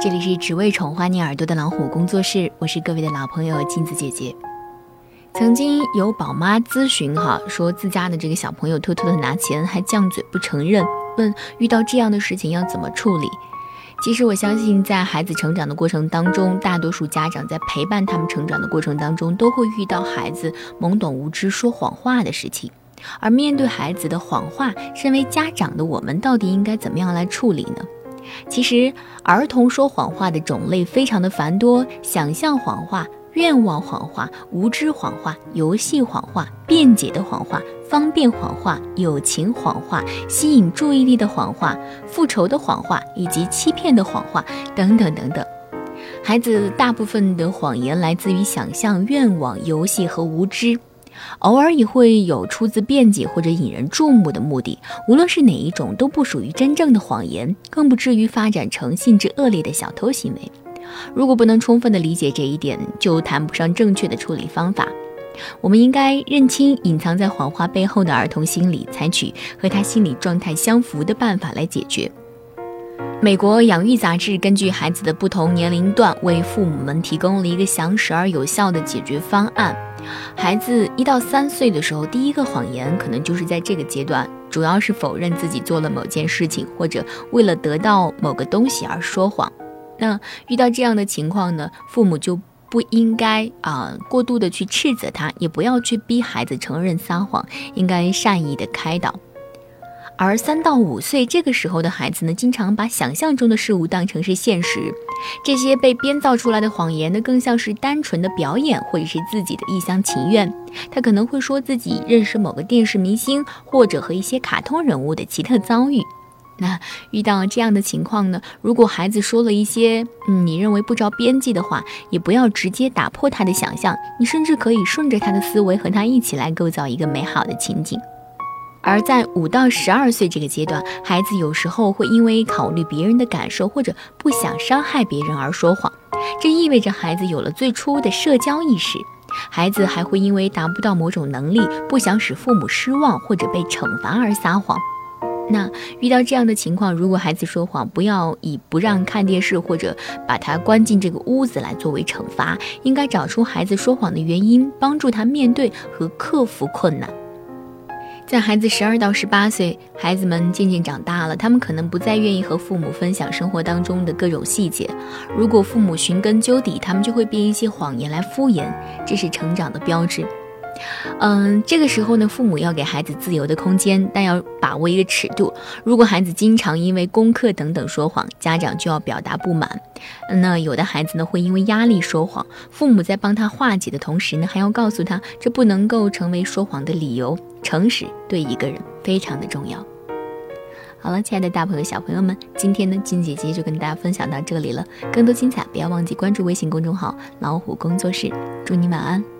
这里是只为宠坏你耳朵的老虎工作室，我是各位的老朋友镜子姐姐。曾经有宝妈咨询哈，说自家的这个小朋友偷偷的拿钱，还犟嘴不承认，问遇到这样的事情要怎么处理。其实我相信，在孩子成长的过程当中，大多数家长在陪伴他们成长的过程当中，都会遇到孩子懵懂无知说谎话的事情。而面对孩子的谎话，身为家长的我们到底应该怎么样来处理呢？其实，儿童说谎话的种类非常的繁多，想象谎话、愿望谎话、无知谎话、游戏谎话、辩解的谎话、方便谎话、友情谎话、吸引注意力的谎话、复仇的谎话以及欺骗的谎话等等等等。孩子大部分的谎言来自于想象、愿望、游戏和无知。偶尔也会有出自辩解或者引人注目的目的，无论是哪一种，都不属于真正的谎言，更不至于发展成性质恶劣的小偷行为。如果不能充分的理解这一点，就谈不上正确的处理方法。我们应该认清隐藏在谎话背后的儿童心理，采取和他心理状态相符的办法来解决。美国养育杂志根据孩子的不同年龄段，为父母们提供了一个详实而有效的解决方案。孩子一到三岁的时候，第一个谎言可能就是在这个阶段，主要是否认自己做了某件事情，或者为了得到某个东西而说谎。那遇到这样的情况呢，父母就不应该啊过度的去斥责他，也不要去逼孩子承认撒谎，应该善意的开导。而三到五岁这个时候的孩子呢，经常把想象中的事物当成是现实，这些被编造出来的谎言呢，更像是单纯的表演，或者是自己的一厢情愿。他可能会说自己认识某个电视明星，或者和一些卡通人物的奇特遭遇。那遇到这样的情况呢，如果孩子说了一些嗯你认为不着边际的话，也不要直接打破他的想象，你甚至可以顺着他的思维，和他一起来构造一个美好的情景。而在五到十二岁这个阶段，孩子有时候会因为考虑别人的感受或者不想伤害别人而说谎，这意味着孩子有了最初的社交意识。孩子还会因为达不到某种能力，不想使父母失望或者被惩罚而撒谎。那遇到这样的情况，如果孩子说谎，不要以不让看电视或者把他关进这个屋子来作为惩罚，应该找出孩子说谎的原因，帮助他面对和克服困难。在孩子十二到十八岁，孩子们渐渐长大了，他们可能不再愿意和父母分享生活当中的各种细节。如果父母寻根究底，他们就会编一些谎言来敷衍，这是成长的标志。嗯，这个时候呢，父母要给孩子自由的空间，但要把握一个尺度。如果孩子经常因为功课等等说谎，家长就要表达不满。那有的孩子呢，会因为压力说谎，父母在帮他化解的同时呢，还要告诉他，这不能够成为说谎的理由。诚实对一个人非常的重要。好了，亲爱的大朋友、小朋友们，今天呢，金姐姐就跟大家分享到这里了。更多精彩，不要忘记关注微信公众号“老虎工作室”。祝你晚安。